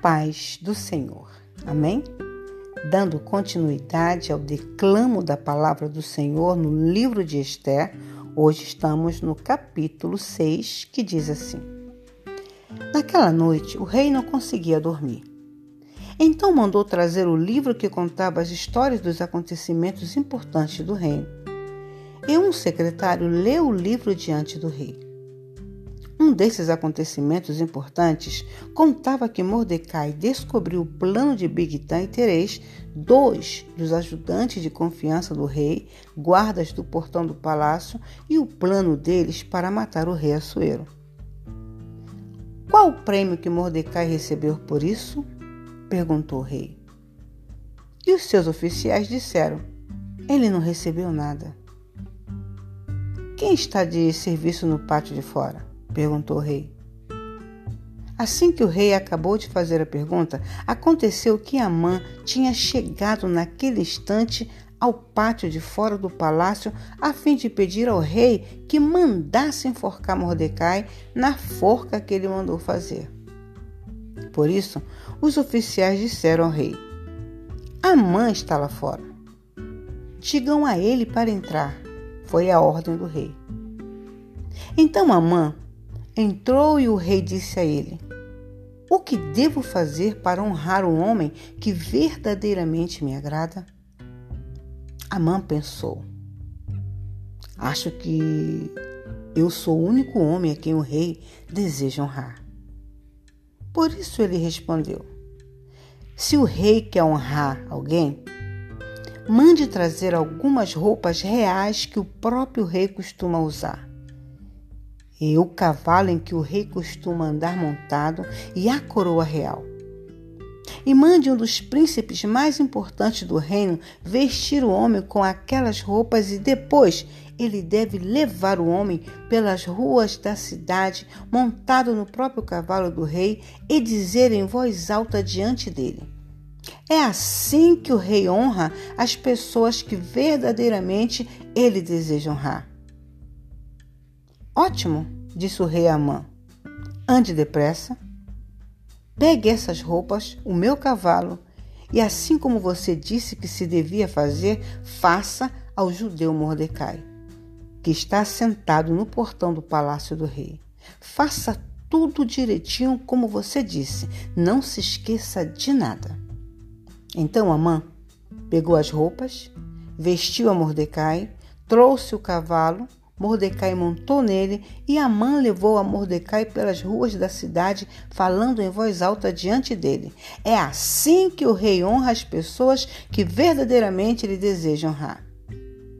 paz do Senhor. Amém? Dando continuidade ao declamo da palavra do Senhor no livro de Esther, hoje estamos no capítulo 6, que diz assim: Naquela noite o rei não conseguia dormir. Então mandou trazer o livro que contava as histórias dos acontecimentos importantes do reino. E um secretário leu o livro diante do rei. Um desses acontecimentos importantes contava que Mordecai descobriu o plano de Bigtan e Teres, dois dos ajudantes de confiança do rei, guardas do portão do palácio, e o plano deles para matar o rei Assuero. Qual o prêmio que Mordecai recebeu por isso? perguntou o rei. E os seus oficiais disseram: Ele não recebeu nada. Quem está de serviço no pátio de fora? Perguntou o rei. Assim que o rei acabou de fazer a pergunta, aconteceu que Amã tinha chegado naquele instante ao pátio de fora do palácio a fim de pedir ao rei que mandasse enforcar Mordecai na forca que ele mandou fazer. Por isso, os oficiais disseram ao rei: Amã está lá fora. Digam a ele para entrar. Foi a ordem do rei. Então Amã Entrou e o rei disse a ele: O que devo fazer para honrar um homem que verdadeiramente me agrada? Amã pensou: Acho que eu sou o único homem a quem o rei deseja honrar. Por isso ele respondeu: Se o rei quer honrar alguém, mande trazer algumas roupas reais que o próprio rei costuma usar e o cavalo em que o rei costuma andar montado e a coroa real. E mande um dos príncipes mais importantes do reino vestir o homem com aquelas roupas e depois ele deve levar o homem pelas ruas da cidade montado no próprio cavalo do rei e dizer em voz alta diante dele: É assim que o rei honra as pessoas que verdadeiramente ele deseja honrar. Ótimo, disse o rei Amã. Ande depressa. Pegue essas roupas, o meu cavalo, e assim como você disse que se devia fazer, faça ao judeu Mordecai, que está sentado no portão do palácio do rei. Faça tudo direitinho como você disse, não se esqueça de nada. Então Amã pegou as roupas, vestiu a Mordecai, trouxe o cavalo Mordecai montou nele e Amã levou a Mordecai pelas ruas da cidade, falando em voz alta diante dele. É assim que o rei honra as pessoas que verdadeiramente lhe desejam honrar.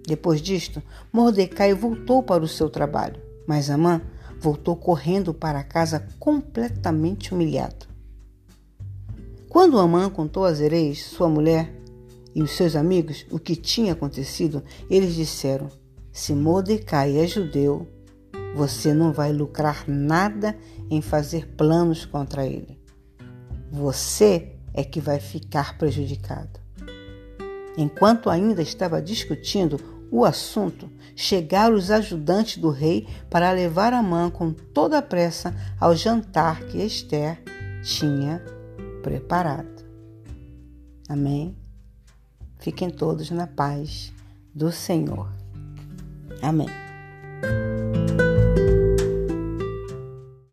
Depois disto, Mordecai voltou para o seu trabalho, mas Amã voltou correndo para casa completamente humilhado. Quando Amã contou a Zereis, sua mulher, e os seus amigos o que tinha acontecido, eles disseram: se Mordecai é judeu, você não vai lucrar nada em fazer planos contra ele. Você é que vai ficar prejudicado. Enquanto ainda estava discutindo o assunto, chegaram os ajudantes do rei para levar a mão com toda a pressa ao jantar que Esther tinha preparado. Amém? Fiquem todos na paz do Senhor. Amém.